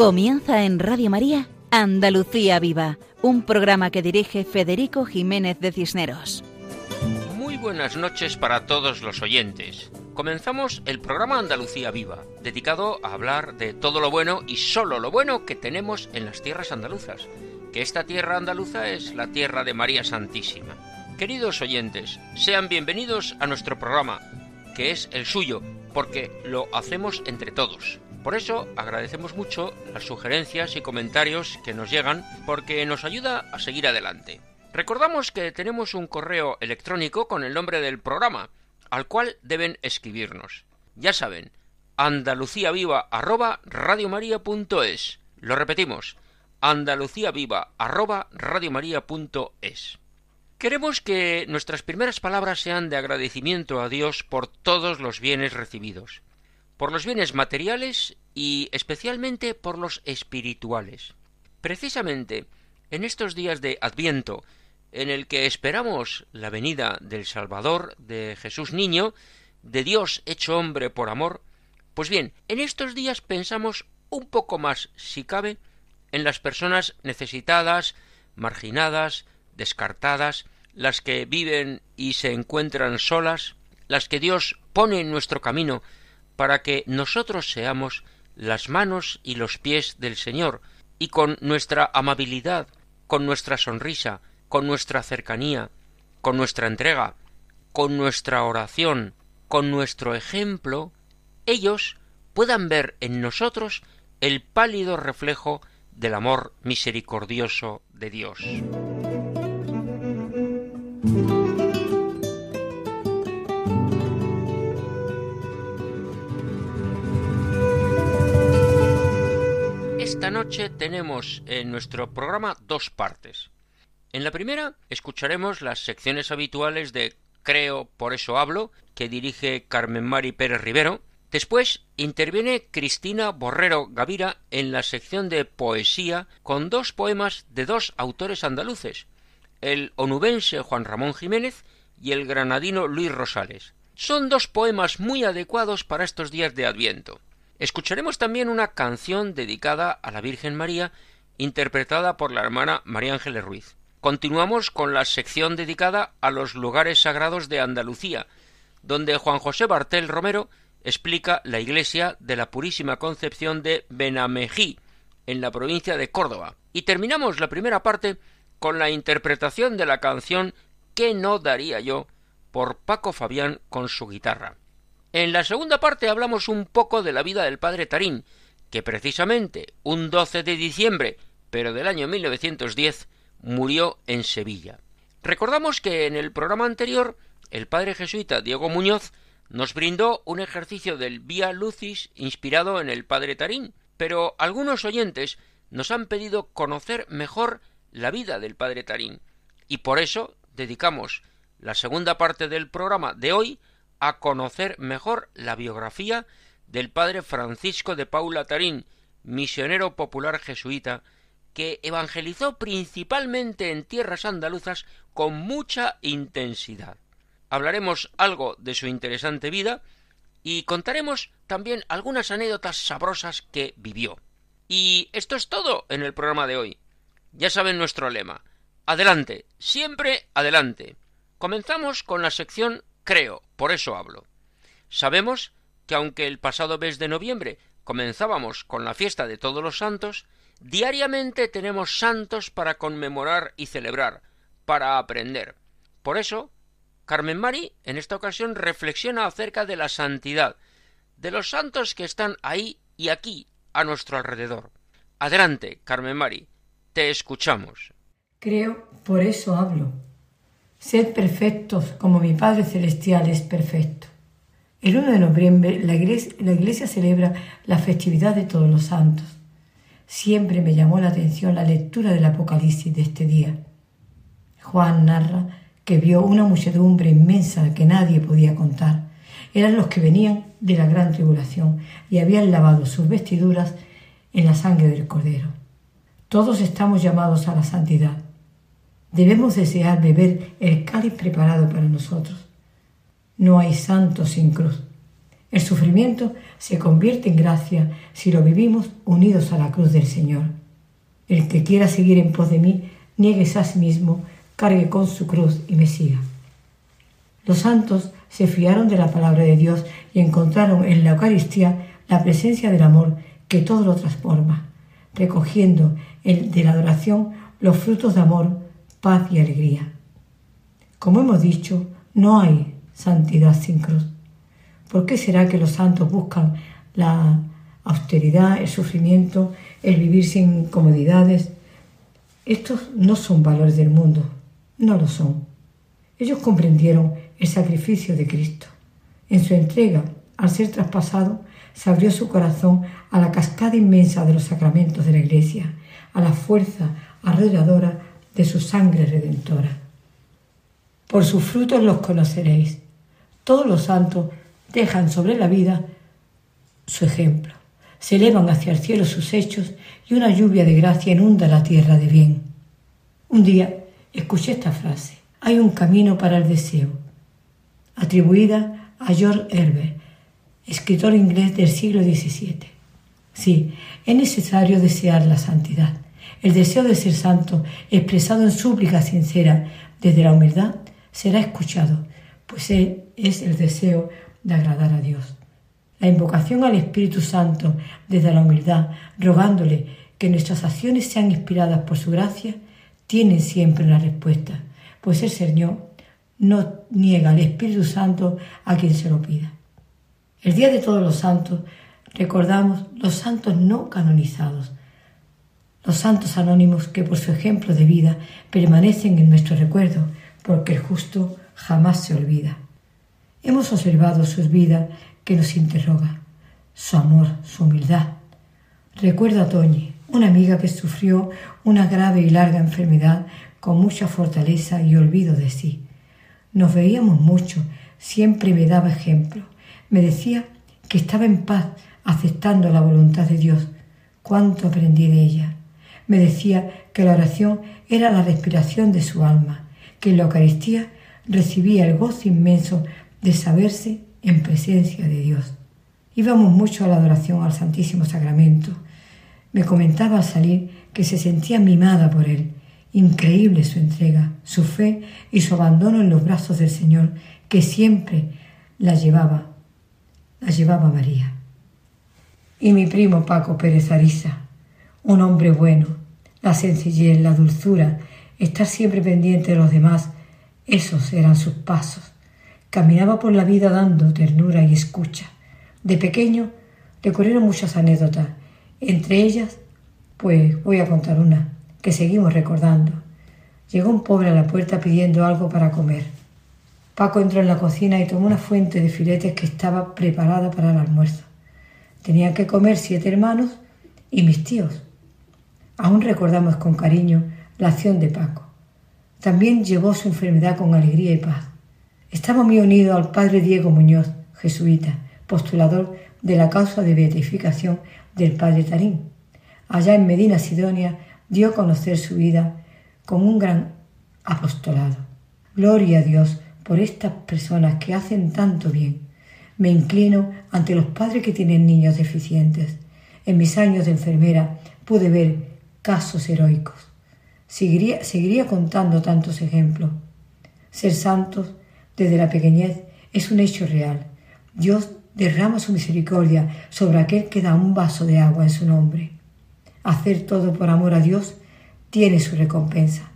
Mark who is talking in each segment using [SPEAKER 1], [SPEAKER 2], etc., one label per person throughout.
[SPEAKER 1] Comienza en Radio María Andalucía Viva, un programa que dirige Federico Jiménez de Cisneros.
[SPEAKER 2] Muy buenas noches para todos los oyentes. Comenzamos el programa Andalucía Viva, dedicado a hablar de todo lo bueno y solo lo bueno que tenemos en las tierras andaluzas, que esta tierra andaluza es la tierra de María Santísima. Queridos oyentes, sean bienvenidos a nuestro programa, que es el suyo, porque lo hacemos entre todos. Por eso agradecemos mucho las sugerencias y comentarios que nos llegan porque nos ayuda a seguir adelante. Recordamos que tenemos un correo electrónico con el nombre del programa, al cual deben escribirnos. Ya saben, andaluciaviva@radiomaria.es. Lo repetimos, andaluciaviva@radiomaria.es. Queremos que nuestras primeras palabras sean de agradecimiento a Dios por todos los bienes recibidos por los bienes materiales y especialmente por los espirituales. Precisamente en estos días de Adviento, en el que esperamos la venida del Salvador, de Jesús Niño, de Dios hecho hombre por amor, pues bien, en estos días pensamos un poco más, si cabe, en las personas necesitadas, marginadas, descartadas, las que viven y se encuentran solas, las que Dios pone en nuestro camino para que nosotros seamos las manos y los pies del Señor, y con nuestra amabilidad, con nuestra sonrisa, con nuestra cercanía, con nuestra entrega, con nuestra oración, con nuestro ejemplo, ellos puedan ver en nosotros el pálido reflejo del amor misericordioso de Dios. Esta noche tenemos en nuestro programa dos partes. En la primera escucharemos las secciones habituales de Creo, por eso hablo, que dirige Carmen Mari Pérez Rivero. Después interviene Cristina Borrero Gavira en la sección de poesía con dos poemas de dos autores andaluces, el onubense Juan Ramón Jiménez y el granadino Luis Rosales. Son dos poemas muy adecuados para estos días de Adviento. Escucharemos también una canción dedicada a la Virgen María, interpretada por la hermana María Ángeles Ruiz. Continuamos con la sección dedicada a los lugares sagrados de Andalucía, donde Juan José Bartel Romero explica la iglesia de la Purísima Concepción de Benamejí, en la provincia de Córdoba. Y terminamos la primera parte con la interpretación de la canción ¿Qué no daría yo? por Paco Fabián con su guitarra. En la segunda parte hablamos un poco de la vida del padre Tarín, que precisamente un 12 de diciembre, pero del año 1910, murió en Sevilla. Recordamos que en el programa anterior el padre jesuita Diego Muñoz nos brindó un ejercicio del Vía Lucis inspirado en el padre Tarín, pero algunos oyentes nos han pedido conocer mejor la vida del padre Tarín, y por eso dedicamos la segunda parte del programa de hoy a conocer mejor la biografía del padre Francisco de Paula Tarín, misionero popular jesuita, que evangelizó principalmente en tierras andaluzas con mucha intensidad. Hablaremos algo de su interesante vida y contaremos también algunas anécdotas sabrosas que vivió. Y esto es todo en el programa de hoy. Ya saben nuestro lema. Adelante, siempre adelante. Comenzamos con la sección creo, por eso hablo. Sabemos que aunque el pasado mes de noviembre comenzábamos con la fiesta de todos los santos, diariamente tenemos santos para conmemorar y celebrar, para aprender. Por eso, Carmen Mari en esta ocasión reflexiona acerca de la santidad, de los santos que están ahí y aquí, a nuestro alrededor. Adelante, Carmen Mari, te escuchamos.
[SPEAKER 3] Creo, por eso hablo. Sed perfectos como mi Padre Celestial es perfecto. El 1 de noviembre la iglesia, celebra la festividad de todos los santos. Siempre me llamó la atención la lectura del Apocalipsis de este día. Juan narra que vio una muchedumbre inmensa que nadie podía contar. Eran los que venían de la gran tribulación y habían lavado sus vestiduras en la sangre del Cordero. Todos estamos llamados a la santidad. Debemos desear beber el cáliz preparado para nosotros. No hay santo sin cruz. El sufrimiento se convierte en gracia si lo vivimos unidos a la cruz del Señor. El que quiera seguir en pos de mí, niegues a sí mismo, cargue con su cruz y me siga. Los santos se fiaron de la palabra de Dios y encontraron en la Eucaristía la presencia del amor que todo lo transforma, recogiendo el de la adoración los frutos de amor, paz y alegría. Como hemos dicho, no hay santidad sin cruz. ¿Por qué será que los santos buscan la austeridad, el sufrimiento, el vivir sin comodidades? Estos no son valores del mundo, no lo son. Ellos comprendieron el sacrificio de Cristo. En su entrega, al ser traspasado, se abrió su corazón a la cascada inmensa de los sacramentos de la Iglesia, a la fuerza arrolladora de su sangre redentora. Por sus frutos los conoceréis. Todos los santos dejan sobre la vida su ejemplo. Se elevan hacia el cielo sus hechos y una lluvia de gracia inunda la tierra de bien. Un día escuché esta frase. Hay un camino para el deseo, atribuida a George Herbert, escritor inglés del siglo XVII. Sí, es necesario desear la santidad. El deseo de ser santo, expresado en súplica sincera desde la humildad, será escuchado, pues es el deseo de agradar a Dios. La invocación al Espíritu Santo desde la humildad, rogándole que nuestras acciones sean inspiradas por su gracia, tiene siempre una respuesta, pues el Señor no niega al Espíritu Santo a quien se lo pida. El Día de Todos los Santos recordamos los santos no canonizados, los santos anónimos que por su ejemplo de vida permanecen en nuestro recuerdo, porque el justo jamás se olvida. Hemos observado sus vidas que nos interroga, su amor, su humildad. Recuerdo a Toñi, una amiga que sufrió una grave y larga enfermedad con mucha fortaleza y olvido de sí. Nos veíamos mucho, siempre me daba ejemplo. Me decía que estaba en paz aceptando la voluntad de Dios. Cuánto aprendí de ella. Me decía que la oración era la respiración de su alma, que en la Eucaristía recibía el gozo inmenso de saberse en presencia de Dios. Íbamos mucho a la adoración al Santísimo Sacramento. Me comentaba al salir que se sentía mimada por él. Increíble su entrega, su fe y su abandono en los brazos del Señor, que siempre la llevaba, la llevaba María. Y mi primo Paco Pérez Arisa, un hombre bueno, la sencillez, la dulzura, estar siempre pendiente de los demás, esos eran sus pasos. Caminaba por la vida dando ternura y escucha. De pequeño le ocurrieron muchas anécdotas. Entre ellas, pues voy a contar una, que seguimos recordando. Llegó un pobre a la puerta pidiendo algo para comer. Paco entró en la cocina y tomó una fuente de filetes que estaba preparada para el almuerzo. Tenían que comer siete hermanos y mis tíos. Aún recordamos con cariño la acción de Paco. También llevó su enfermedad con alegría y paz. Estaba muy unido al padre Diego Muñoz, jesuita, postulador de la causa de beatificación del padre Tarín. Allá en Medina Sidonia dio a conocer su vida con un gran apostolado. Gloria a Dios por estas personas que hacen tanto bien. Me inclino ante los padres que tienen niños deficientes. En mis años de enfermera pude ver casos heroicos. Seguiría, contando tantos ejemplos. Ser santos desde la pequeñez es un hecho real. Dios derrama su misericordia sobre aquel que da un vaso de agua en su nombre. Hacer todo por amor a Dios tiene su recompensa.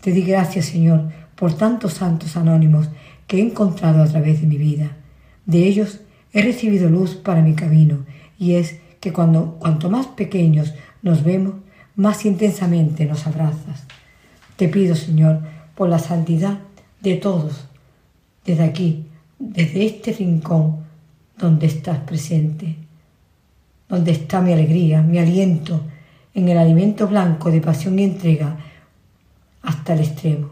[SPEAKER 3] Te di gracias, Señor, por tantos santos anónimos que he encontrado a través de mi vida. De ellos he recibido luz para mi camino, y es que cuando cuanto más pequeños nos vemos, más intensamente nos abrazas. Te pido, Señor, por la santidad de todos desde aquí, desde este rincón donde estás presente, donde está mi alegría, mi aliento, en el alimento blanco de pasión y entrega hasta el extremo.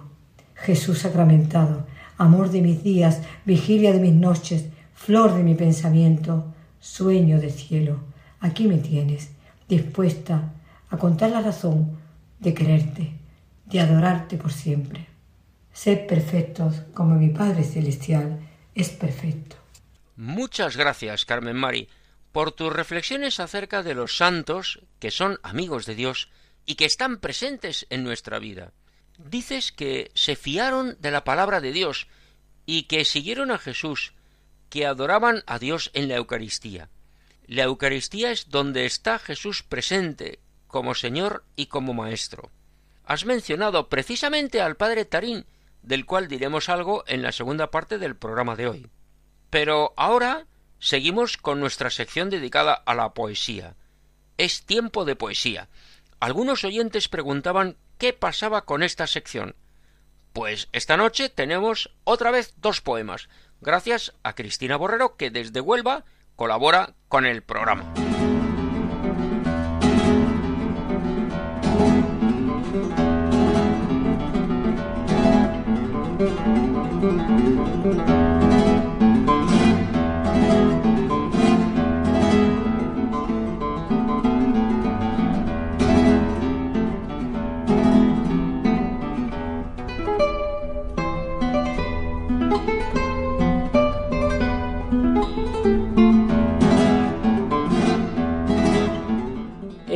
[SPEAKER 3] Jesús sacramentado, amor de mis días, vigilia de mis noches, flor de mi pensamiento, sueño de cielo, aquí me tienes, dispuesta a contar la razón de quererte, de adorarte por siempre. Sed perfectos como mi Padre Celestial es perfecto.
[SPEAKER 2] Muchas gracias, Carmen Mari, por tus reflexiones acerca de los santos que son amigos de Dios y que están presentes en nuestra vida. Dices que se fiaron de la palabra de Dios y que siguieron a Jesús, que adoraban a Dios en la Eucaristía. La Eucaristía es donde está Jesús presente, como Señor y como Maestro. Has mencionado precisamente al padre Tarín, del cual diremos algo en la segunda parte del programa de hoy. Pero ahora seguimos con nuestra sección dedicada a la poesía. Es tiempo de poesía. Algunos oyentes preguntaban qué pasaba con esta sección. Pues esta noche tenemos otra vez dos poemas, gracias a Cristina Borrero, que desde Huelva colabora con el programa.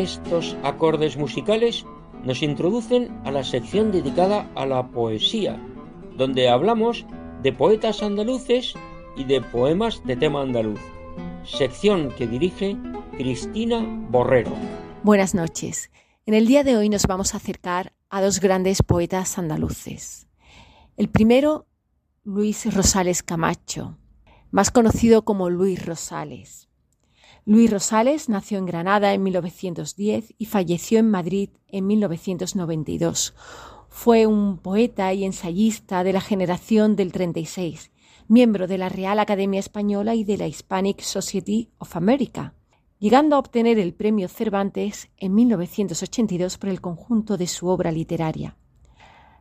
[SPEAKER 2] Estos acordes musicales nos introducen a la sección dedicada a la poesía, donde hablamos de poetas andaluces y de poemas de tema andaluz, sección que dirige Cristina Borrero.
[SPEAKER 4] Buenas noches. En el día de hoy nos vamos a acercar a dos grandes poetas andaluces. El primero, Luis Rosales Camacho, más conocido como Luis Rosales. Luis Rosales nació en Granada en 1910 y falleció en Madrid en 1992. Fue un poeta y ensayista de la generación del 36, miembro de la Real Academia Española y de la Hispanic Society of America, llegando a obtener el premio Cervantes en 1982 por el conjunto de su obra literaria.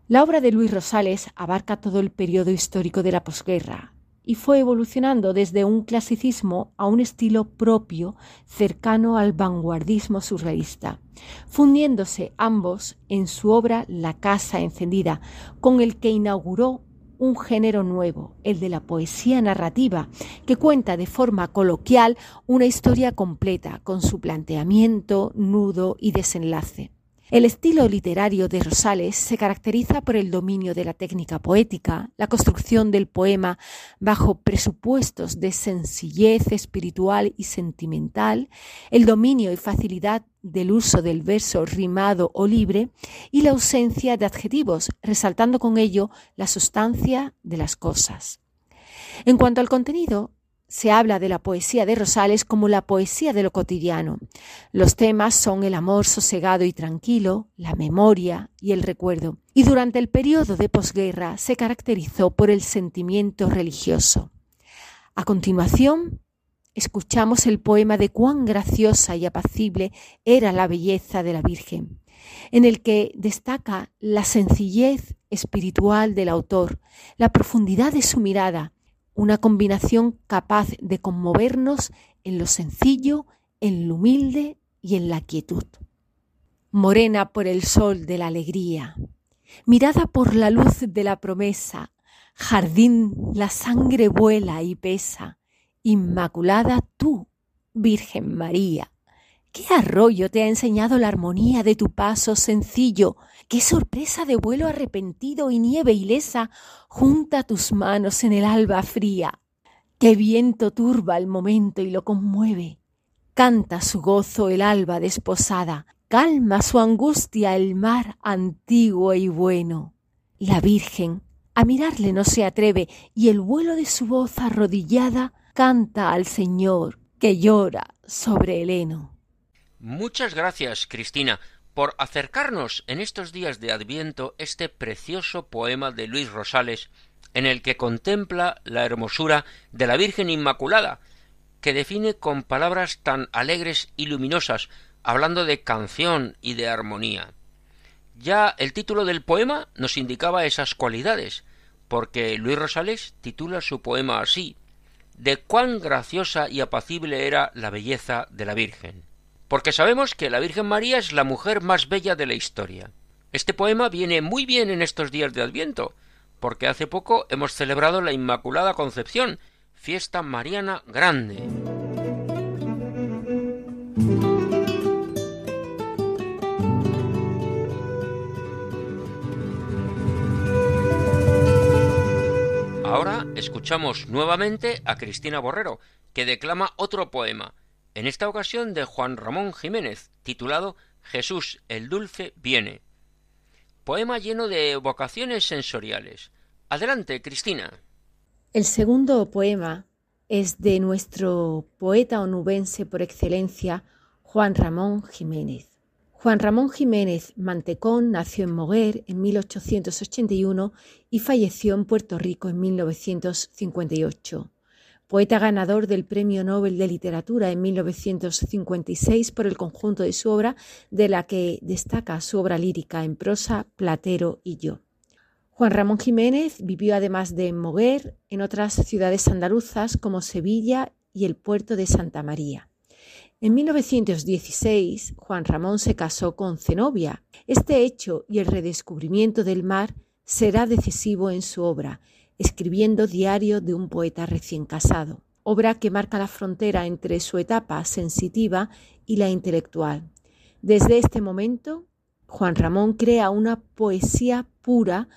[SPEAKER 4] La obra de Luis Rosales abarca todo el periodo histórico de la posguerra, y fue evolucionando desde un clasicismo a un estilo propio cercano al vanguardismo surrealista, fundiéndose ambos en su obra La Casa Encendida, con el que inauguró un género nuevo, el de la poesía narrativa, que cuenta de forma coloquial una historia completa, con su planteamiento, nudo y desenlace. El estilo literario de Rosales se caracteriza por el dominio de la técnica poética, la construcción del poema bajo presupuestos de sencillez espiritual y sentimental, el dominio y facilidad del uso del verso rimado o libre y la ausencia de adjetivos, resaltando con ello la sustancia de las cosas. En cuanto al contenido, se habla de la poesía de Rosales como la poesía de lo cotidiano. Los temas son el amor sosegado y tranquilo, la memoria y el recuerdo. Y durante el periodo de posguerra se caracterizó por el sentimiento religioso. A continuación, escuchamos el poema de cuán graciosa y apacible era la belleza de la Virgen, en el que destaca la sencillez espiritual del autor, la profundidad de su mirada, una combinación capaz de conmovernos en lo sencillo, en lo humilde y en la quietud. Morena por el sol de la alegría, mirada por la luz de la promesa, jardín la sangre vuela y pesa, inmaculada tú, Virgen María. ¿Qué arroyo te ha enseñado la armonía de tu paso sencillo? ¿Qué sorpresa de vuelo arrepentido y nieve ilesa junta tus manos en el alba fría? ¿Qué viento turba el momento y lo conmueve? Canta su gozo el alba desposada, calma su angustia el mar antiguo y bueno. La Virgen a mirarle no se atreve y el vuelo de su voz arrodillada canta al Señor que llora sobre el heno.
[SPEAKER 2] Muchas gracias, Cristina, por acercarnos en estos días de Adviento este precioso poema de Luis Rosales, en el que contempla la hermosura de la Virgen Inmaculada, que define con palabras tan alegres y luminosas, hablando de canción y de armonía. Ya el título del poema nos indicaba esas cualidades, porque Luis Rosales titula su poema así, de cuán graciosa y apacible era la belleza de la Virgen porque sabemos que la Virgen María es la mujer más bella de la historia. Este poema viene muy bien en estos días de Adviento, porque hace poco hemos celebrado la Inmaculada Concepción, fiesta mariana grande. Ahora escuchamos nuevamente a Cristina Borrero, que declama otro poema, en esta ocasión de Juan Ramón Jiménez, titulado Jesús el Dulce viene. Poema lleno de evocaciones sensoriales. Adelante, Cristina.
[SPEAKER 4] El segundo poema es de nuestro poeta onubense por excelencia, Juan Ramón Jiménez. Juan Ramón Jiménez Mantecón nació en Moguer en 1881 y falleció en Puerto Rico en 1958. Poeta ganador del Premio Nobel de Literatura en 1956 por el conjunto de su obra, de la que destaca su obra lírica en prosa Platero y yo. Juan Ramón Jiménez vivió además de Moguer en otras ciudades andaluzas como Sevilla y el puerto de Santa María. En 1916, Juan Ramón se casó con Zenobia. Este hecho y el redescubrimiento del mar será decisivo en su obra, escribiendo Diario de un poeta recién casado, obra que marca la frontera entre su etapa sensitiva y la intelectual. Desde este momento, Juan Ramón crea una poesía pura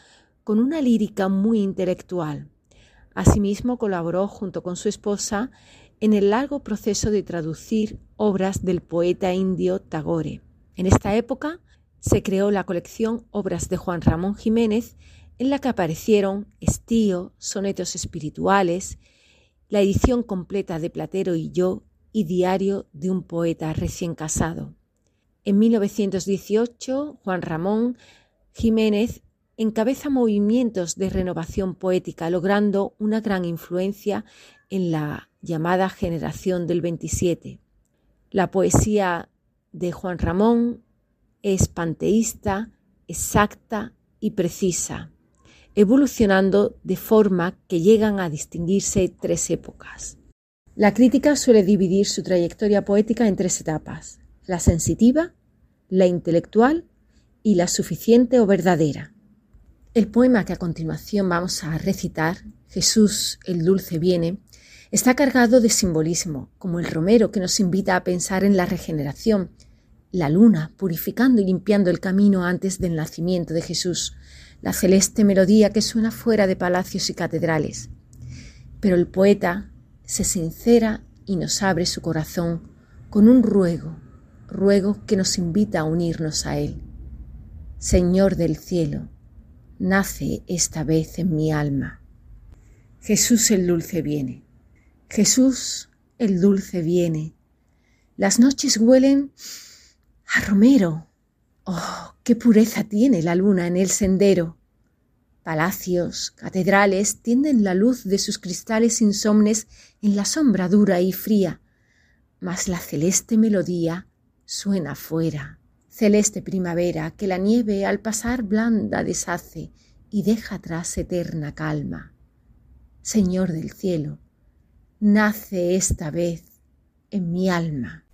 [SPEAKER 4] con una lírica muy intelectual. Asimismo, colaboró junto con su esposa en el largo proceso de traducir obras del poeta indio Tagore. En esta época se creó la colección Obras de Juan Ramón Jiménez, en la que aparecieron Estío, Sonetos Espirituales, la edición completa de Platero y yo y Diario de un poeta recién casado. En 1918, Juan Ramón Jiménez encabeza movimientos de renovación poética, logrando una gran influencia en la llamada generación del 27. La poesía de Juan Ramón es panteísta, exacta y precisa, evolucionando de forma que llegan a distinguirse tres épocas. La crítica suele dividir su trayectoria poética en tres etapas, la sensitiva, la intelectual y la suficiente o verdadera. El poema que a continuación vamos a recitar, Jesús el Dulce viene, Está cargado de simbolismo, como el romero que nos invita a pensar en la regeneración, la luna purificando y limpiando el camino antes del nacimiento de Jesús, la celeste melodía que suena fuera de palacios y catedrales. Pero el poeta se sincera y nos abre su corazón con un ruego, ruego que nos invita a unirnos a Él. Señor del cielo, nace esta vez en mi alma. Jesús el dulce viene. Jesús el dulce viene. Las noches huelen a romero. Oh, qué pureza tiene la luna en el sendero. Palacios, catedrales tienden la luz de sus cristales insomnes en la sombra dura y fría, mas la celeste melodía suena fuera. Celeste primavera que la nieve al pasar blanda deshace y deja atrás eterna calma. Señor del cielo, nace esta vez en mi alma.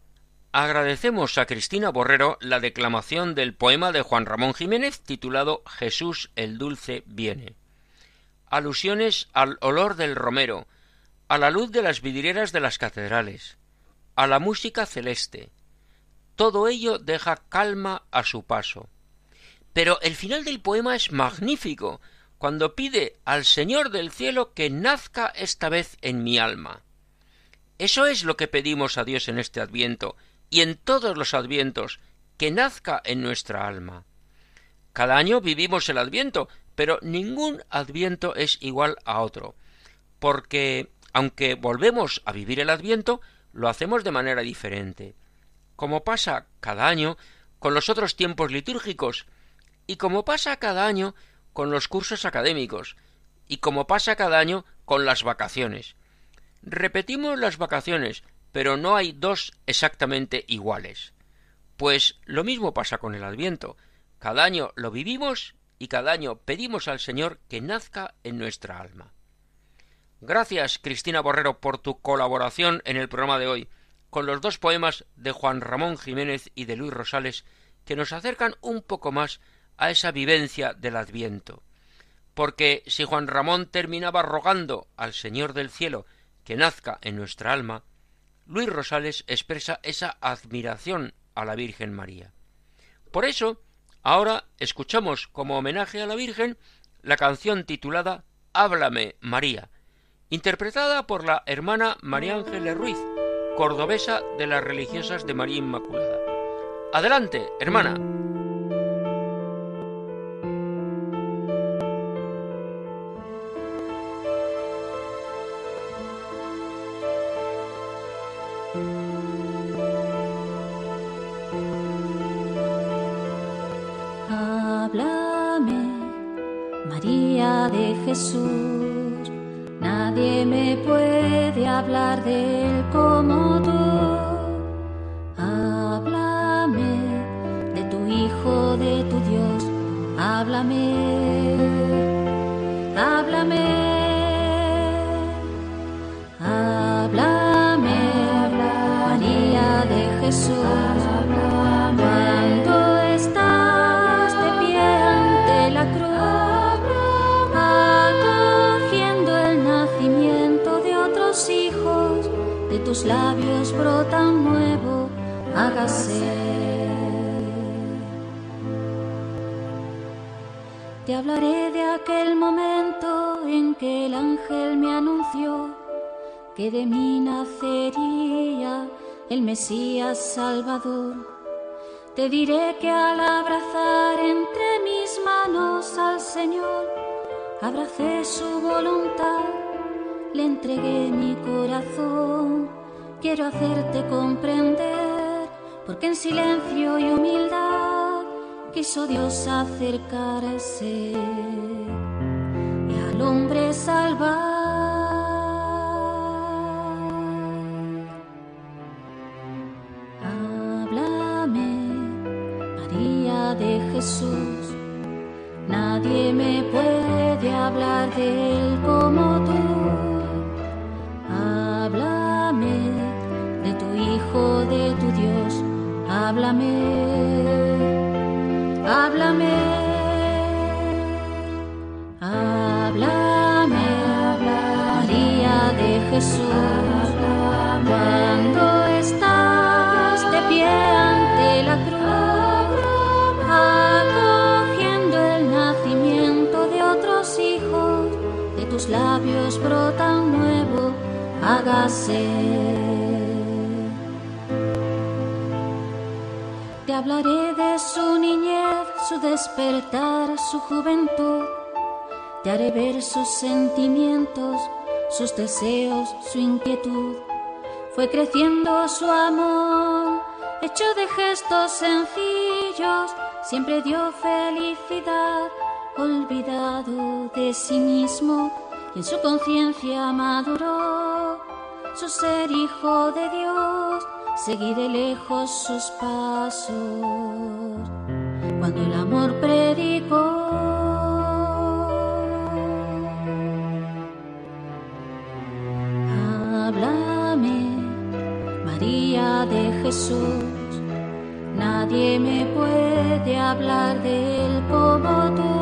[SPEAKER 2] Agradecemos a Cristina Borrero la declamación del poema de Juan Ramón Jiménez titulado Jesús el Dulce viene. Alusiones al olor del romero, a la luz de las vidrieras de las catedrales, a la música celeste. Todo ello deja calma a su paso. Pero el final del poema es magnífico, cuando pide al Señor del cielo que nazca esta vez en mi alma. Eso es lo que pedimos a Dios en este adviento y en todos los advientos, que nazca en nuestra alma. Cada año vivimos el adviento, pero ningún adviento es igual a otro, porque aunque volvemos a vivir el adviento, lo hacemos de manera diferente, como pasa cada año con los otros tiempos litúrgicos, y como pasa cada año con los cursos académicos y como pasa cada año con las vacaciones. Repetimos las vacaciones, pero no hay dos exactamente iguales. Pues lo mismo pasa con el Adviento. Cada año lo vivimos y cada año pedimos al Señor que nazca en nuestra alma. Gracias, Cristina Borrero, por tu colaboración en el programa de hoy, con los dos poemas de Juan Ramón Jiménez y de Luis Rosales, que nos acercan un poco más a esa vivencia del Adviento. Porque si Juan Ramón terminaba rogando al Señor del cielo que nazca en nuestra alma, Luis Rosales expresa esa admiración a la Virgen María. Por eso, ahora escuchamos como homenaje a la Virgen la canción titulada Háblame María, interpretada por la hermana María Ángeles Ruiz, cordobesa de las religiosas de María Inmaculada. Adelante, hermana.
[SPEAKER 5] Jesús, nadie me puede hablar de él como tú. Háblame de tu Hijo, de tu Dios, háblame. Hágase. Te hablaré de aquel momento en que el ángel me anunció que de mí nacería el Mesías Salvador. Te diré que al abrazar entre mis manos al Señor, abracé su voluntad, le entregué mi corazón quiero hacerte comprender, porque en silencio y humildad quiso Dios acercarse y al hombre salvar. Háblame, María de Jesús, nadie me puede hablar de él como tú. de tu Dios, háblame, háblame, háblame, María de Jesús, cuando estás de pie ante la cruz, acogiendo el nacimiento de otros hijos, de tus labios brotan nuevo, hágase. Hablaré de su niñez, su despertar, su juventud. Te haré ver sus sentimientos, sus deseos, su inquietud. Fue creciendo su amor, hecho de gestos sencillos, siempre dio felicidad, olvidado de sí mismo, y en su conciencia maduró su ser hijo de Dios seguí de lejos sus pasos cuando el amor predicó. Háblame, María de Jesús, nadie me puede hablar de él como tú.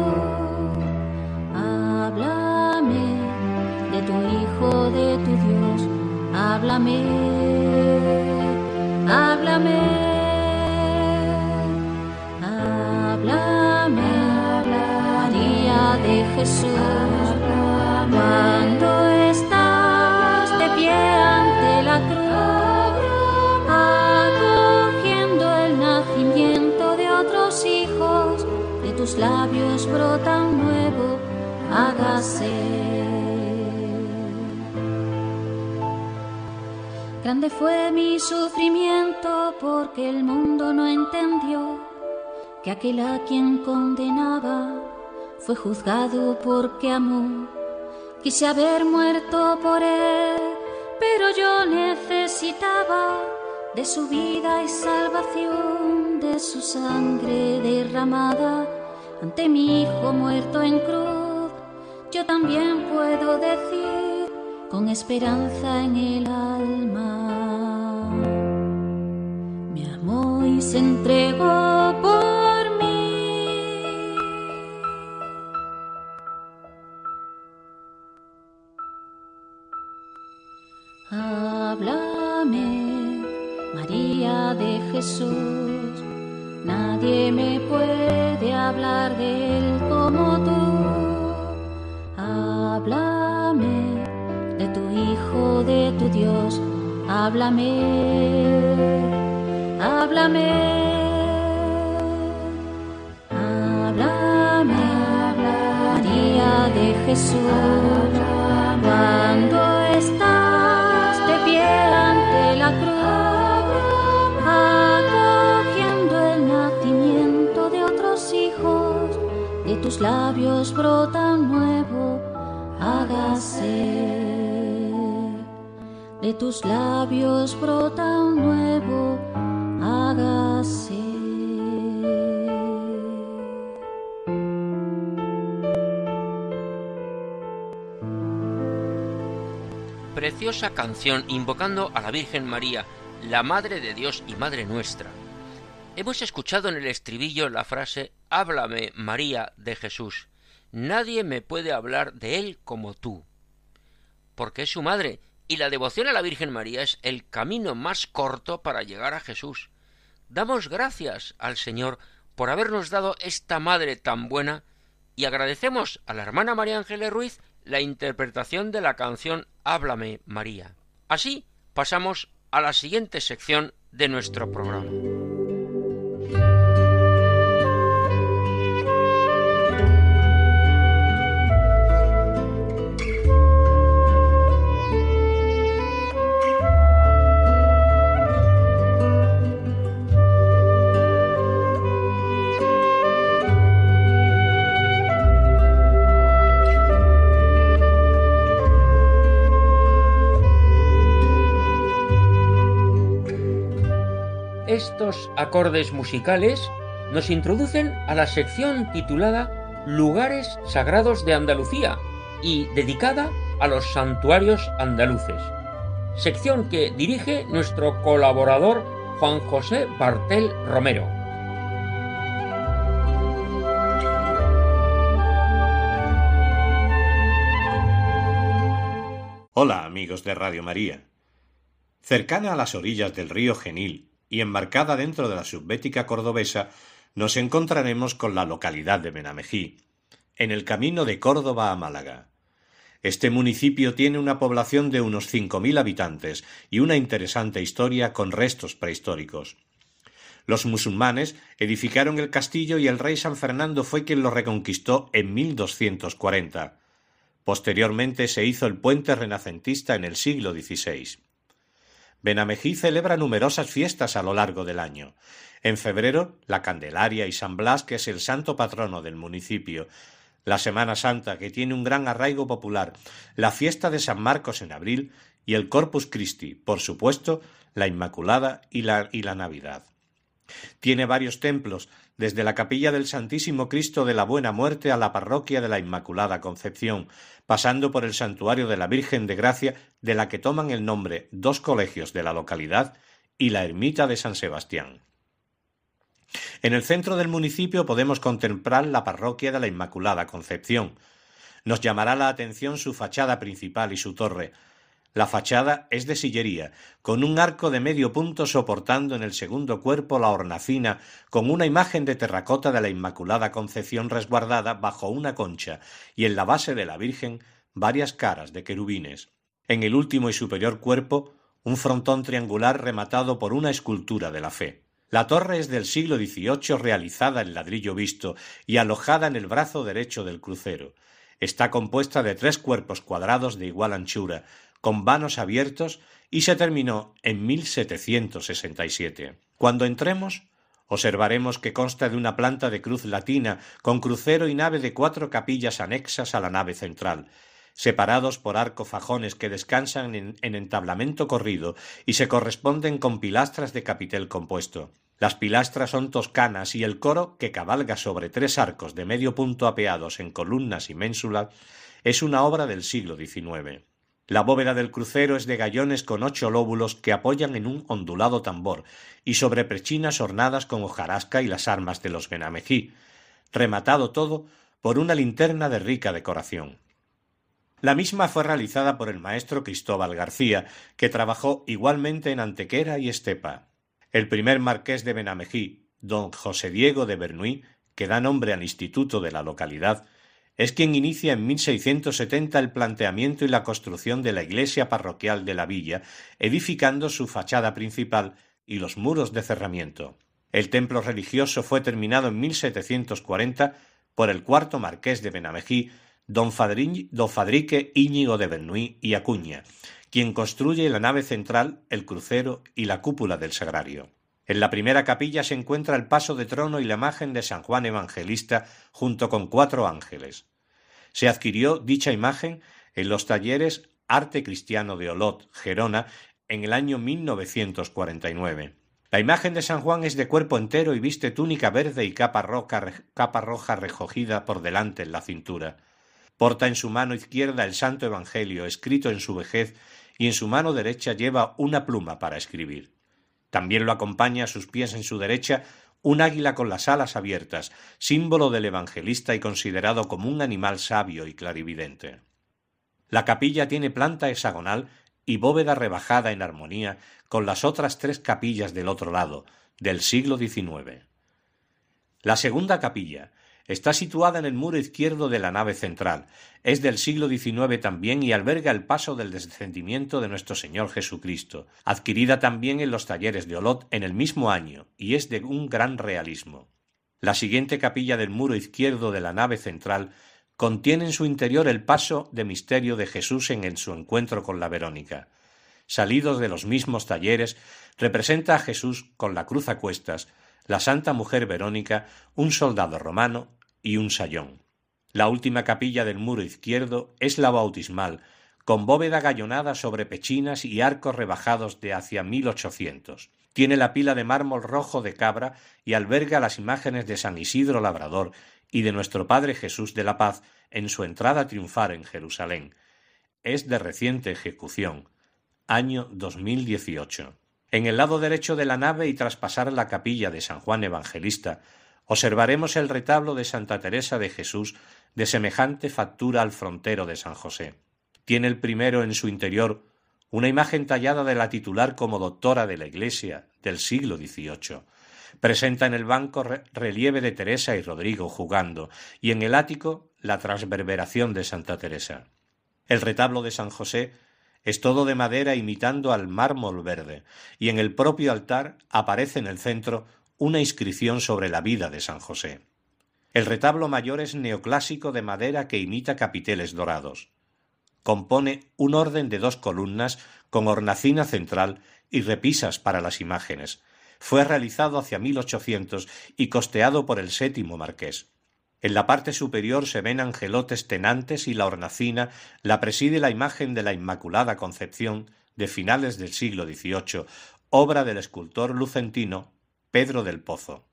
[SPEAKER 5] Háblame de tu Hijo, de tu Dios, háblame háblame, háblame, María de Jesús, cuando estás de pie ante la cruz, acogiendo el nacimiento de otros hijos, de tus labios brotan nuevo, hágase. Grande fue mi sufrimiento porque el mundo no entendió que aquel a quien condenaba fue juzgado porque amó. Quise haber muerto por él, pero yo necesitaba de su vida y salvación, de su sangre derramada ante mi hijo muerto en cruz. Yo también puedo decir con esperanza en el alma. Se entregó
[SPEAKER 2] canción invocando a la Virgen María, la Madre de Dios y Madre nuestra. Hemos escuchado en el estribillo la frase Háblame, María, de Jesús. Nadie me puede hablar de Él como tú. Porque es su madre, y la devoción a la Virgen María es el camino más corto para llegar a Jesús. Damos gracias al Señor por habernos dado esta madre tan buena y agradecemos a la hermana María Ángeles Ruiz la interpretación de la canción Háblame María. Así pasamos a la siguiente sección de nuestro programa. Acordes musicales nos introducen a la sección titulada Lugares Sagrados de Andalucía y dedicada a los santuarios andaluces, sección que dirige nuestro colaborador Juan José Bartel Romero.
[SPEAKER 6] Hola amigos de Radio María. Cercana a las orillas del río Genil y embarcada dentro de la subbética cordobesa, nos encontraremos con la localidad de Benamejí, en el camino de Córdoba a Málaga. Este municipio tiene una población de unos cinco mil habitantes y una interesante historia con restos prehistóricos. Los musulmanes edificaron el castillo y el rey San Fernando fue quien lo reconquistó en 1240. Posteriormente se hizo el puente renacentista en el siglo XVI. Benamejí celebra numerosas fiestas a lo largo del año. En febrero, la Candelaria y San Blas, que es el santo patrono del municipio. La Semana Santa, que tiene un gran arraigo popular. La fiesta de San Marcos en abril y el Corpus Christi, por supuesto, la Inmaculada y la, y la Navidad. Tiene varios templos, desde la capilla del Santísimo Cristo de la Buena Muerte a la parroquia de la Inmaculada Concepción, pasando por el santuario de la Virgen de Gracia, de la que toman el nombre dos colegios de la localidad, y la ermita de San Sebastián. En el centro del municipio podemos contemplar la parroquia de la Inmaculada Concepción. Nos llamará la atención su fachada principal y su torre, la fachada es de sillería, con un arco de medio punto soportando en el segundo cuerpo la hornacina, con una imagen de terracota de la Inmaculada Concepción resguardada bajo una concha, y en la base de la Virgen varias caras de querubines. En el último y superior cuerpo, un frontón triangular rematado por una escultura de la fe. La torre es del siglo XVIII realizada en ladrillo visto y alojada en el brazo derecho del crucero. Está compuesta de tres cuerpos cuadrados de igual anchura, con vanos abiertos y se terminó en 1767. Cuando entremos, observaremos que consta de una planta de cruz latina con crucero y nave de cuatro capillas anexas a la nave central, separados por arco fajones que descansan en, en, entablamento corrido y se corresponden con pilastras de capitel compuesto. Las pilastras son toscanas y el coro, que cabalga sobre tres arcos de medio punto apeados en columnas y ménsulas, es una obra del siglo XIX. La bóveda del crucero es de gallones con ocho lóbulos que apoyan en un ondulado tambor y sobre prechinas ornadas con hojarasca y las armas de los Benamejí, rematado todo por una linterna de rica decoración. La misma fue realizada por el maestro Cristóbal García, que trabajó igualmente en Antequera y Estepa. El primer marqués de Benamejí, don José Diego de Bernuy, que da nombre al instituto de la localidad, es quien inicia en 1670 el planteamiento y la construcción de la iglesia parroquial de la villa, edificando su fachada principal y los muros de cerramiento. El templo religioso fue terminado en 1740 por el cuarto marqués de Benamejí, don, Fadrique Íñigo de Bernuy y Acuña, quien construye la nave central, el crucero y la cúpula del sagrario. En la primera capilla se encuentra el paso de trono y la imagen de San Juan Evangelista junto con cuatro ángeles. Se adquirió dicha imagen en los talleres Arte Cristiano de Olot, Gerona, en el año 1949. La imagen de San Juan es de cuerpo entero y viste túnica verde y capa capa roja recogida por delante en la cintura. Porta en su mano izquierda el Santo Evangelio escrito en su vejez y en su mano derecha lleva una pluma para escribir. También lo acompaña a sus pies en su derecha un águila con las alas abiertas, símbolo del evangelista y considerado como un animal sabio y clarividente. La capilla tiene planta hexagonal y bóveda rebajada en armonía con las otras tres capillas del otro lado, del siglo XIX. La segunda capilla, Está situada en el muro izquierdo de la nave central. Es del siglo XIX también y alberga el paso del descendimiento de nuestro Señor Jesucristo, adquirida también en los talleres de Olot en el mismo año, y es de un gran realismo. La siguiente capilla del muro izquierdo de la nave central contiene en su interior el paso de misterio de Jesús en su encuentro con la Verónica. Salidos de los mismos talleres, representa a Jesús con la cruz a cuestas, la Santa Mujer Verónica, un soldado romano y un sayón. La última capilla del muro izquierdo es la bautismal, con bóveda gallonada sobre pechinas y arcos rebajados de hacia 1800. Tiene la pila de mármol rojo de cabra y alberga las imágenes de San Isidro Labrador y de nuestro Padre Jesús de la Paz en su entrada triunfal en Jerusalén. Es de reciente ejecución. Año 2018. En el lado derecho de la nave y tras pasar la capilla de San Juan Evangelista, observaremos el retablo de Santa Teresa de Jesús de semejante factura al frontero de San José. Tiene el primero en su interior una imagen tallada de la titular como doctora de la Iglesia del siglo XVIII. Presenta en el banco relieve de Teresa y Rodrigo jugando, y en el ático la transverberación de Santa Teresa. El retablo de San José es todo de madera imitando al mármol verde, y en el propio altar aparece en el centro una inscripción sobre la vida de San José. El retablo mayor es neoclásico de madera que imita capiteles dorados. Compone un orden de dos columnas con hornacina central y repisas para las imágenes. Fue realizado hacia 1800 y costeado por el séptimo marqués. En la parte superior se ven angelotes tenantes y la hornacina la preside la imagen de la Inmaculada Concepción de finales del siglo XVIII, obra del escultor lucentino Pedro del Pozo.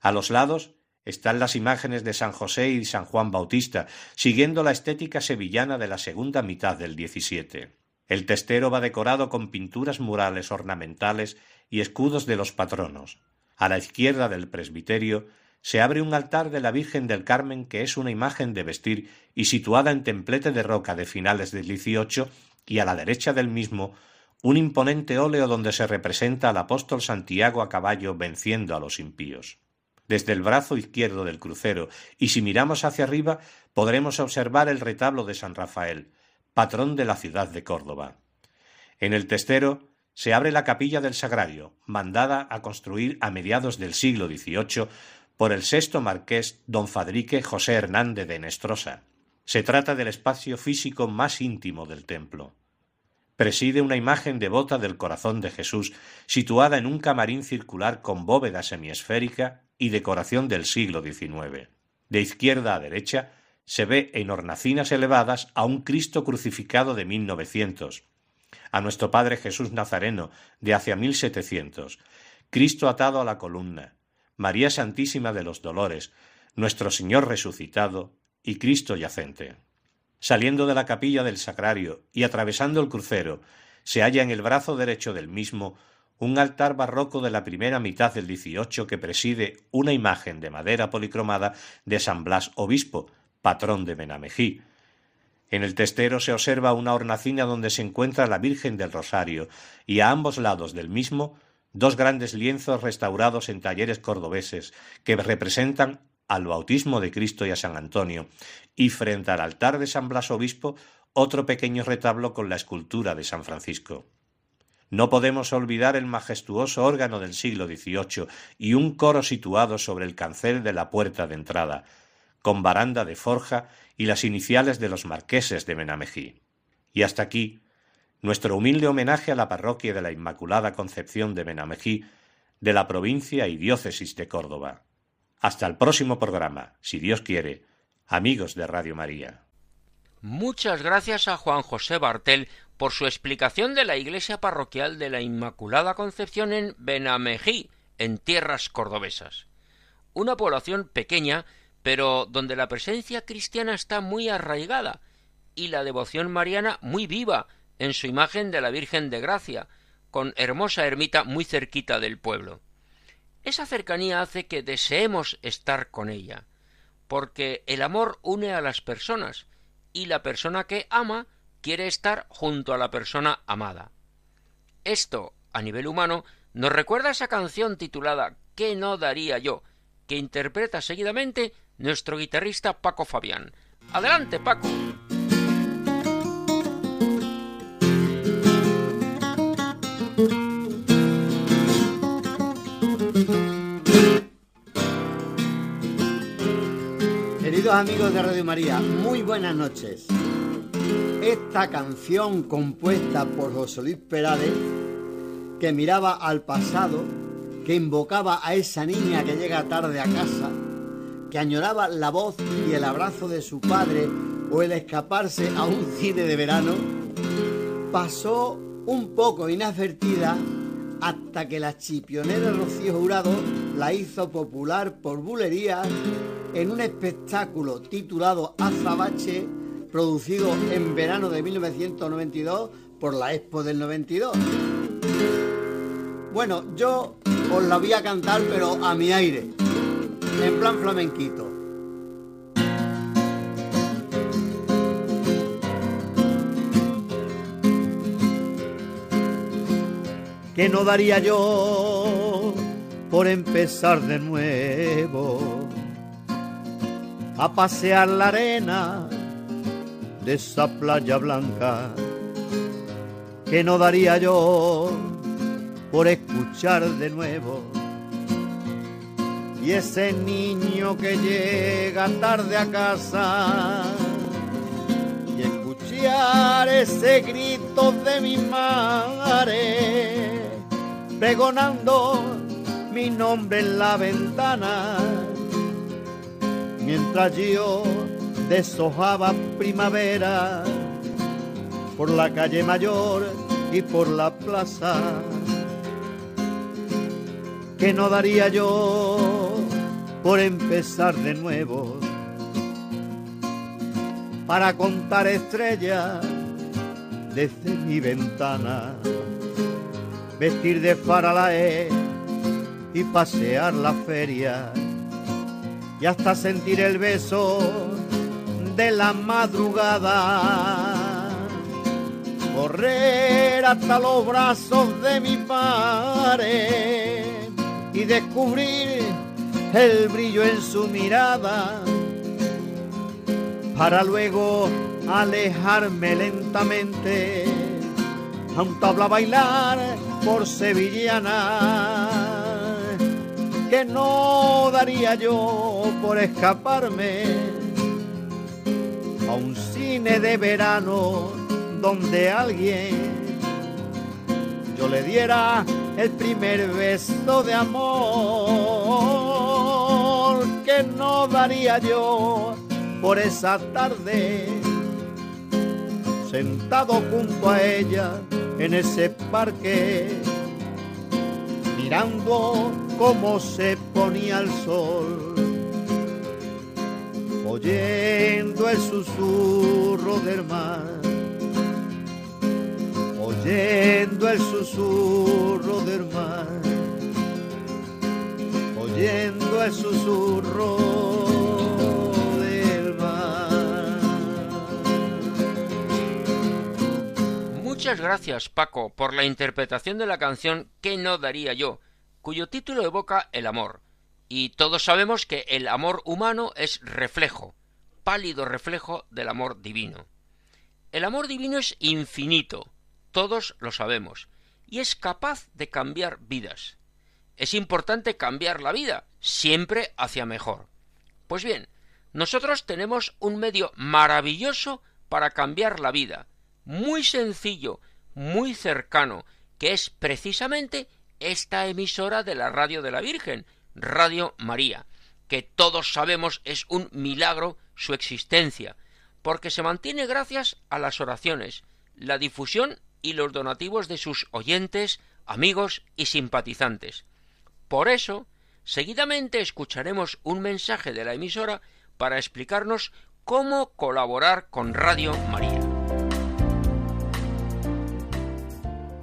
[SPEAKER 6] A los lados están las imágenes de San José y San Juan Bautista, siguiendo la estética sevillana de la segunda mitad del XVII. El testero va decorado con pinturas murales ornamentales y escudos de los patronos. A la izquierda del presbiterio se abre un altar de la Virgen del Carmen que es una imagen de vestir y situada en templete de roca de finales del XVIII y a la derecha del mismo un imponente óleo donde se representa al apóstol Santiago a caballo venciendo a los impíos. Desde el brazo izquierdo del crucero y si miramos hacia arriba podremos observar el retablo de San Rafael, patrón de la ciudad de Córdoba. En el testero se abre la capilla del Sagrario, mandada a construir a mediados del siglo XVIII por el sexto marqués don Fadrique José Hernández de Nestrosa. Se trata del espacio físico más íntimo del templo. Preside una imagen devota del corazón de Jesús, situada en un camarín circular con bóveda semiesférica y decoración del siglo XIX. De izquierda a derecha se ve en hornacinas elevadas a un Cristo crucificado de 1900, a nuestro Padre Jesús Nazareno de hacia 1700, Cristo atado a la columna, María Santísima de los Dolores, nuestro Señor resucitado y Cristo yacente. Saliendo de la capilla del Sacrario y atravesando el crucero, se halla en el brazo derecho del mismo un altar barroco de la primera mitad del XVIII que preside una imagen de madera policromada de San Blas Obispo, patrón de Benamejí. En el testero se observa una hornacina donde se encuentra la Virgen del Rosario y a ambos lados del mismo dos grandes lienzos restaurados en talleres cordobeses que representan al bautismo de Cristo y a San Antonio, y frente al altar de San Blas Obispo otro pequeño retablo con la escultura de San Francisco. No podemos olvidar el majestuoso órgano del siglo XVIII y un coro situado sobre el cancel de la puerta de entrada, con baranda de forja y las iniciales de los marqueses de Benamejí. Y hasta aquí nuestro humilde homenaje a la parroquia de la Inmaculada Concepción de Benamejí de la provincia y diócesis de Córdoba. Hasta el próximo programa, si Dios quiere, amigos de Radio María.
[SPEAKER 2] Muchas gracias a Juan José Bartel por su explicación de la iglesia parroquial de la Inmaculada Concepción en Benamejí, en tierras cordobesas. Una población pequeña, pero donde la presencia cristiana está muy arraigada y la devoción mariana muy viva en su imagen de la Virgen de Gracia, con hermosa ermita muy cerquita del pueblo. Esa cercanía hace que deseemos estar con ella, porque el amor une a las personas, y la persona que ama quiere estar junto a la persona amada. Esto, a nivel humano, nos recuerda esa canción titulada ¿Qué no daría yo? que interpreta seguidamente nuestro guitarrista Paco Fabián. Adelante, Paco.
[SPEAKER 7] Amigos de Radio María, muy buenas noches. Esta canción compuesta por José Luis Perales, que miraba al pasado, que invocaba a esa niña que llega tarde a casa, que añoraba la voz y el abrazo de su padre o el escaparse a un cine de verano, pasó un poco inadvertida hasta que la chipionera Rocío Jurado la hizo popular por bulerías en un espectáculo titulado Azabache, producido en verano de 1992 por la Expo del 92. Bueno, yo os la voy a cantar, pero a mi aire, en plan flamenquito. Que no daría yo por empezar de nuevo a pasear la arena de esa playa blanca que no daría yo por escuchar de nuevo. Y ese niño que llega tarde a casa y escuchar ese grito de mi madre pregonando mi nombre en la ventana mientras yo deshojaba primavera por la calle mayor y por la plaza que no daría yo por empezar de nuevo para contar estrellas desde mi ventana, vestir de faralae y pasear la feria y hasta sentir el beso de la madrugada, correr hasta los brazos de mi padre y descubrir el brillo en su mirada para luego alejarme lentamente. A un tabla bailar por sevillana que no daría yo por escaparme a un cine de verano donde alguien yo le diera el primer beso de amor que no daría yo por esa tarde sentado junto a ella en ese parque mirando cómo se ponía el sol oyendo el susurro del mar oyendo el susurro del mar, oyendo el susurro
[SPEAKER 2] Muchas gracias, Paco, por la interpretación de la canción ¿Qué no daría yo?, cuyo título evoca el amor. Y todos sabemos que el amor humano es reflejo, pálido reflejo del amor divino. El amor divino es infinito, todos lo sabemos, y es capaz de cambiar vidas. Es importante cambiar la vida, siempre hacia mejor. Pues bien, nosotros tenemos un medio maravilloso para cambiar la vida, muy sencillo, muy cercano, que es precisamente esta emisora de la radio de la Virgen, Radio María, que todos sabemos es un milagro su existencia, porque se mantiene gracias a las oraciones, la difusión y los donativos de sus oyentes, amigos y simpatizantes. Por eso, seguidamente escucharemos un mensaje de la emisora para explicarnos cómo colaborar con Radio María.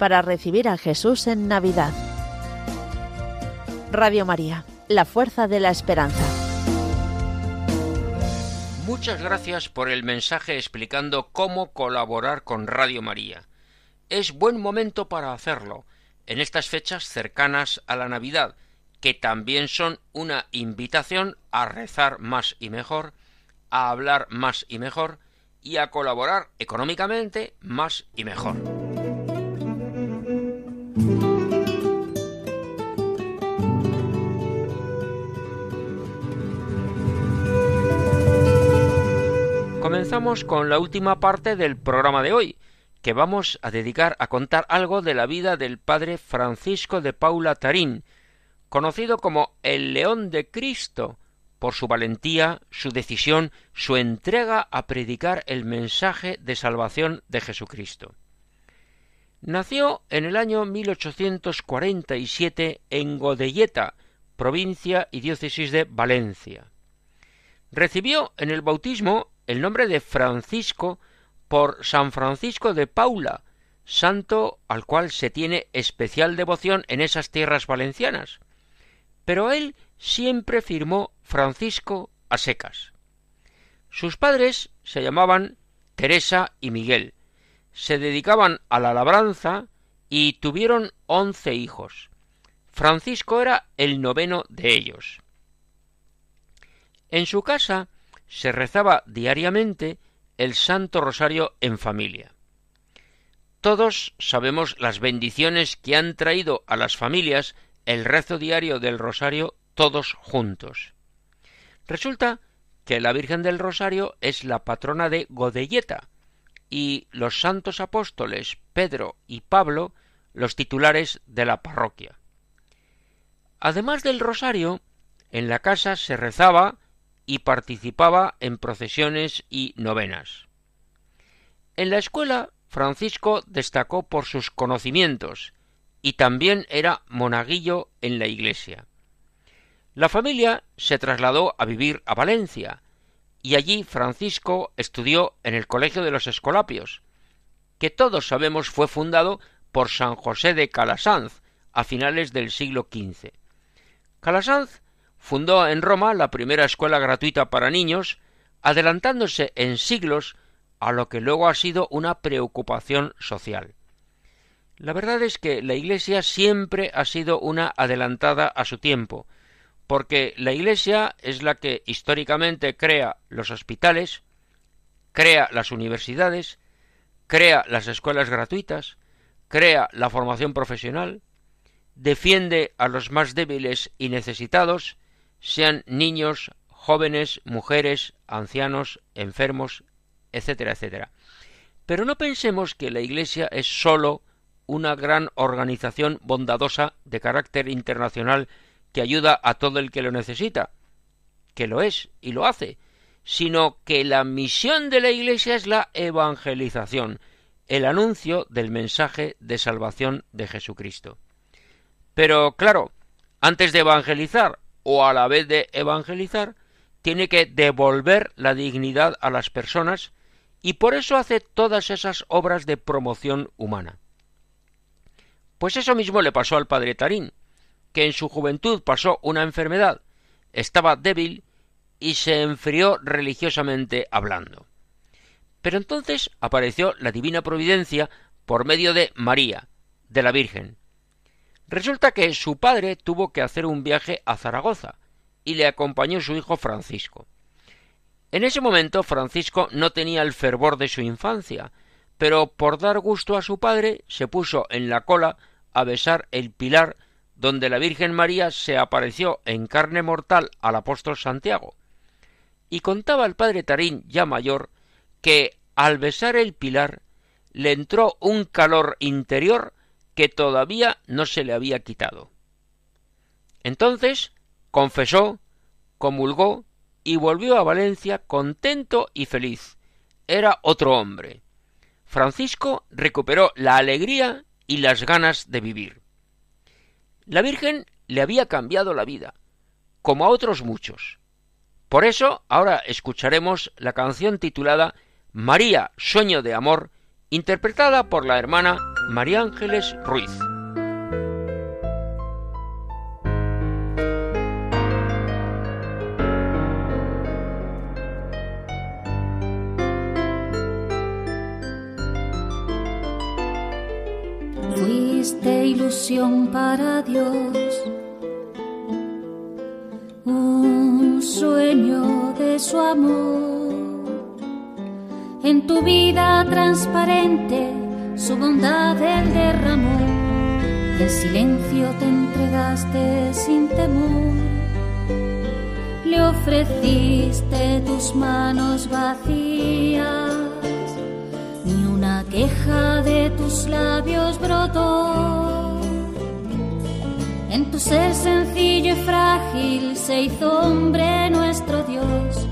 [SPEAKER 1] para recibir a Jesús en Navidad. Radio María, la fuerza de la esperanza.
[SPEAKER 2] Muchas gracias por el mensaje explicando cómo colaborar con Radio María. Es buen momento para hacerlo, en estas fechas cercanas a la Navidad, que también son una invitación a rezar más y mejor, a hablar más y mejor, y a colaborar económicamente más y mejor. Comenzamos con la última parte del programa de hoy, que vamos a dedicar a contar algo de la vida del padre Francisco de Paula Tarín, conocido como el León de Cristo, por su valentía, su decisión, su entrega a predicar el mensaje de salvación de Jesucristo. Nació en el año 1847 en Godelleta, provincia y diócesis de Valencia. Recibió en el bautismo el nombre de Francisco por San Francisco de Paula, santo al cual se tiene especial devoción en esas tierras valencianas. Pero él siempre firmó Francisco a secas. Sus padres se llamaban Teresa y Miguel, se dedicaban a la labranza y tuvieron once hijos. Francisco era el noveno de ellos. En su casa se rezaba diariamente el Santo Rosario en familia. Todos sabemos las bendiciones que han traído a las familias el rezo diario del Rosario todos juntos. Resulta que la Virgen del Rosario es la patrona de Godelleta, y los santos apóstoles Pedro y Pablo los titulares de la parroquia. Además del rosario, en la casa se rezaba y participaba en procesiones y novenas. En la escuela, Francisco destacó por sus conocimientos y también era monaguillo en la iglesia. La familia se trasladó a vivir a Valencia, y allí Francisco estudió en el Colegio de los Escolapios, que todos sabemos fue fundado por San José de Calasanz a finales del siglo XV. Calasanz fundó en Roma la primera escuela gratuita para niños, adelantándose en siglos a lo que luego ha sido una preocupación social. La verdad es que la Iglesia siempre ha sido una adelantada a su tiempo, porque la Iglesia es la que históricamente crea los hospitales, crea las universidades, crea las escuelas gratuitas, crea la formación profesional, defiende a los más débiles y necesitados, sean niños, jóvenes, mujeres, ancianos, enfermos, etcétera, etcétera. Pero no pensemos que la Iglesia es sólo una gran organización bondadosa de carácter internacional que ayuda a todo el que lo necesita, que lo es y lo hace, sino que la misión de la Iglesia es la evangelización, el anuncio del mensaje de salvación de Jesucristo. Pero claro, antes de evangelizar o a la vez de evangelizar, tiene que devolver la dignidad a las personas y por eso hace todas esas obras de promoción humana. Pues eso mismo le pasó al padre Tarín, que en su juventud pasó una enfermedad, estaba débil y se enfrió religiosamente hablando. Pero entonces apareció la divina providencia por medio de María, de la Virgen. Resulta que su padre tuvo que hacer un viaje a Zaragoza, y le acompañó su hijo Francisco. En ese momento Francisco no tenía el fervor de su infancia, pero por dar gusto a su padre se puso en la cola a besar el pilar donde la Virgen María se apareció en carne mortal al apóstol Santiago. Y contaba el padre Tarín, ya mayor, que al besar el pilar le entró un calor interior que todavía no se le había quitado. Entonces confesó, comulgó y volvió a Valencia contento y feliz. Era otro hombre. Francisco recuperó la alegría y las ganas de vivir. La Virgen le había cambiado la vida, como a otros muchos. Por eso ahora escucharemos la canción titulada María, sueño de amor, interpretada por la hermana María Ángeles Ruiz.
[SPEAKER 5] Fuiste ilusión para Dios, un sueño de su amor. En tu vida transparente, su bondad él derramó. En silencio te entregaste sin temor. Le ofreciste tus manos vacías una queja de tus labios brotó. En tu ser sencillo y frágil se hizo hombre nuestro Dios,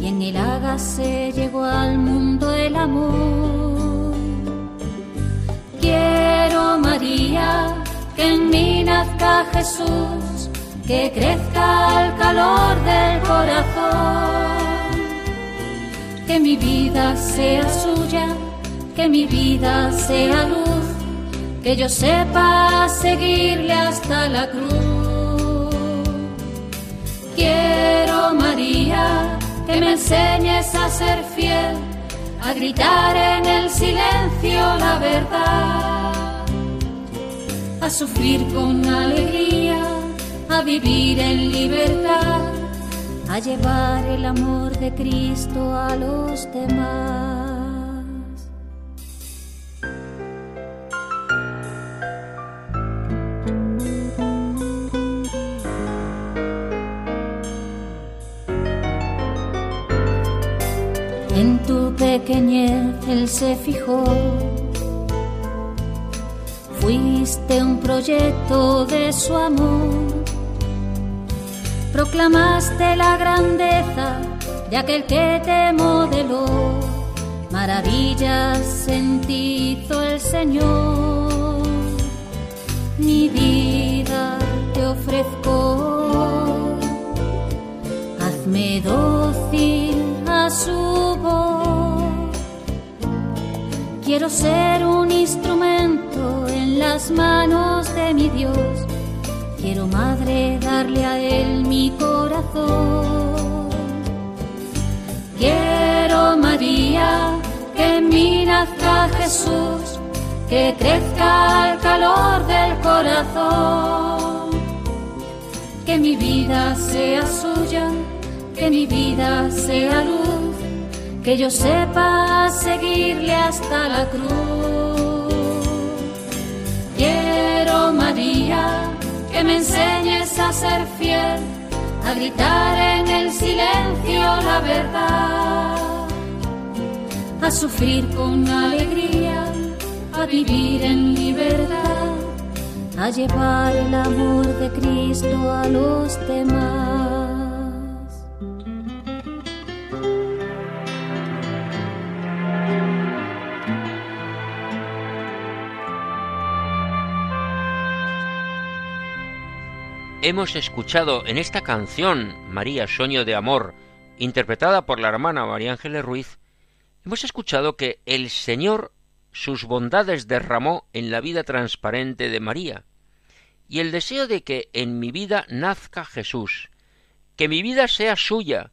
[SPEAKER 5] y en el se llegó al mundo el amor. Quiero, María, que en mí nazca Jesús, que crezca el calor del corazón, que mi vida sea suya que mi vida sea luz, que yo sepa seguirle hasta la cruz. Quiero, María, que me enseñes a ser fiel, a gritar en el silencio la verdad, a sufrir con alegría, a vivir en libertad, a llevar el amor de Cristo a los demás. Pequeñez él se fijó. Fuiste un proyecto de su amor. Proclamaste la grandeza de aquel que te modeló. Maravillas en ti hizo el Señor. Mi vida te ofrezco. Hazme dócil a su voz quiero ser un instrumento en las manos de mi Dios. Quiero, Madre, darle a Él mi corazón. Quiero, María, que en mí nazca Jesús, que crezca el calor del corazón. Que mi vida sea suya, que mi vida sea luz, que yo sepa seguirle hasta la cruz. Quiero, María, que me enseñes a ser fiel, a gritar en el silencio la verdad, a sufrir con alegría, a vivir en libertad, a llevar el amor de Cristo a los demás.
[SPEAKER 2] Hemos escuchado en esta canción, María Sueño de Amor, interpretada por la hermana María Ángeles Ruiz, hemos escuchado que el Señor sus bondades derramó en la vida transparente de María, y el deseo de que en mi vida nazca Jesús, que mi vida sea suya,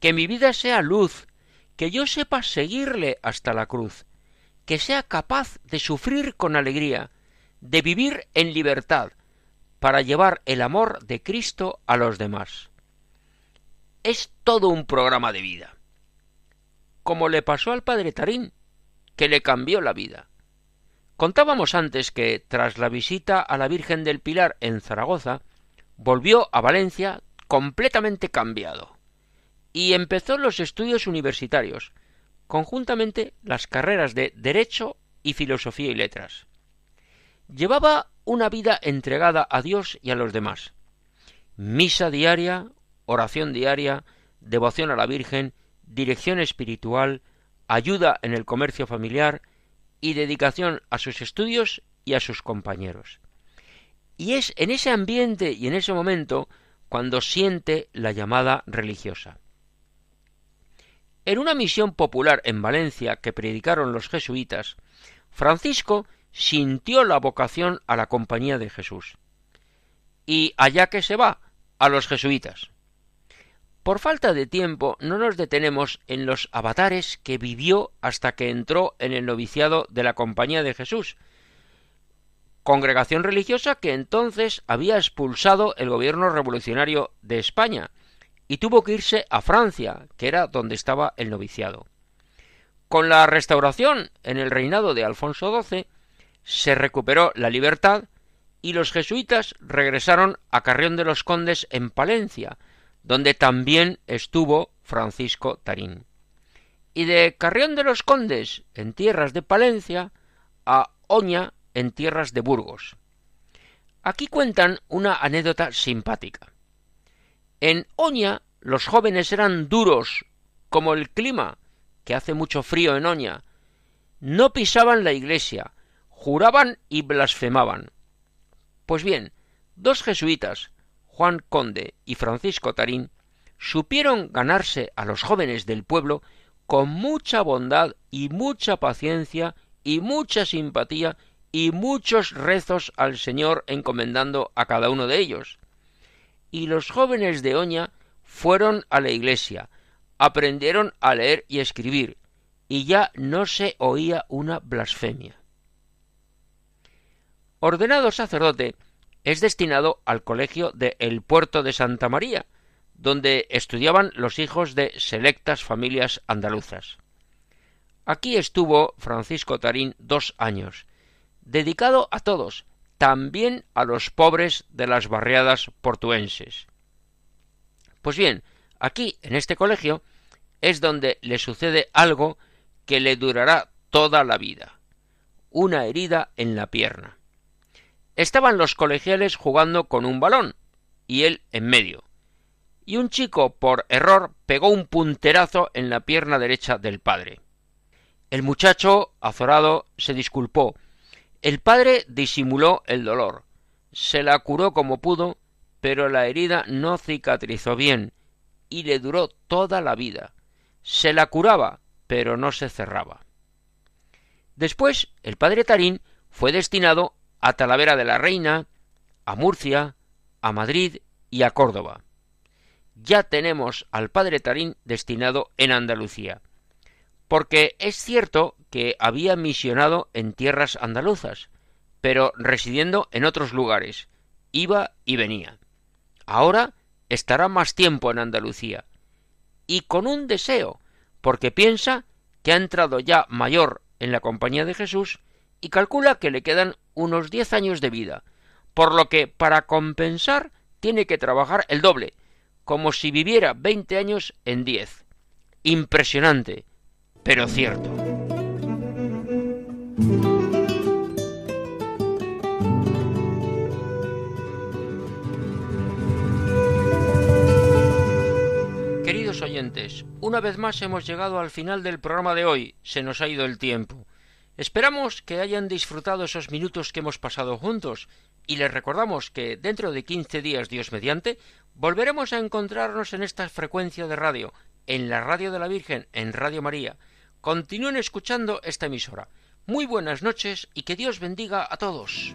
[SPEAKER 2] que mi vida sea luz, que yo sepa seguirle hasta la cruz, que sea capaz de sufrir con alegría, de vivir en libertad, para llevar el amor de Cristo a los demás. Es todo un programa de vida. Como le pasó al padre Tarín, que le cambió la vida. Contábamos antes que, tras la visita a la Virgen del Pilar en Zaragoza, volvió a Valencia completamente cambiado y empezó los estudios universitarios, conjuntamente las carreras de Derecho y Filosofía y Letras. Llevaba una vida entregada a Dios y a los demás. Misa diaria, oración diaria, devoción a la Virgen, dirección espiritual, ayuda en el comercio familiar y dedicación a sus estudios y a sus compañeros. Y es en ese ambiente y en ese momento cuando siente la llamada religiosa. En una misión popular en Valencia que predicaron los jesuitas, Francisco sintió la vocación a la compañía de Jesús. Y allá que se va, a los jesuitas. Por falta de tiempo no nos detenemos en los avatares que vivió hasta que entró en el noviciado de la Compañía de Jesús, congregación religiosa que entonces había expulsado el gobierno revolucionario de España y tuvo que irse a Francia, que era donde estaba el noviciado. Con la restauración en el reinado de Alfonso XII, se recuperó la libertad y los jesuitas regresaron a Carrión de los Condes en Palencia, donde también estuvo Francisco Tarín. Y de Carrión de los Condes en tierras de Palencia a Oña en tierras de Burgos. Aquí cuentan una anécdota simpática. En Oña los jóvenes eran duros como el clima, que hace mucho frío en Oña. No pisaban la iglesia, juraban y blasfemaban. Pues bien, dos jesuitas, Juan Conde y Francisco Tarín, supieron ganarse a los jóvenes del pueblo con mucha bondad y mucha paciencia y mucha simpatía y muchos rezos al Señor encomendando a cada uno de ellos. Y los jóvenes de Oña fueron a la iglesia, aprendieron a leer y escribir, y ya no se oía una blasfemia. Ordenado sacerdote, es destinado al colegio de El Puerto de Santa María, donde estudiaban los hijos de selectas familias andaluzas. Aquí estuvo Francisco Tarín dos años, dedicado a todos, también a los pobres de las barriadas portuenses. Pues bien, aquí, en este colegio, es donde le sucede algo que le durará toda la vida, una herida en la pierna. Estaban los colegiales jugando con un balón, y él en medio. Y un chico, por error, pegó un punterazo en la pierna derecha del padre. El muchacho, azorado, se disculpó. El padre disimuló el dolor. Se la curó como pudo, pero la herida no cicatrizó bien, y le duró toda la vida. Se la curaba, pero no se cerraba. Después, el padre Tarín fue destinado a Talavera de la Reina, a Murcia, a Madrid y a Córdoba. Ya tenemos al padre Tarín destinado en Andalucía. Porque es cierto que había misionado en tierras andaluzas, pero residiendo en otros lugares. Iba y venía. Ahora estará más tiempo en Andalucía. Y con un deseo, porque piensa que ha entrado ya mayor en la compañía de Jesús y calcula que le quedan unos diez años de vida, por lo que para compensar tiene que trabajar el doble, como si viviera veinte años en diez. Impresionante, pero cierto. Queridos oyentes, una vez más hemos llegado al final del programa de hoy. Se nos ha ido el tiempo. Esperamos que hayan disfrutado esos minutos que hemos pasado juntos y les recordamos que dentro de quince días, Dios mediante, volveremos a encontrarnos en esta frecuencia de radio, en la radio de la Virgen, en Radio María. Continúen escuchando esta emisora. Muy buenas noches y que Dios bendiga a todos.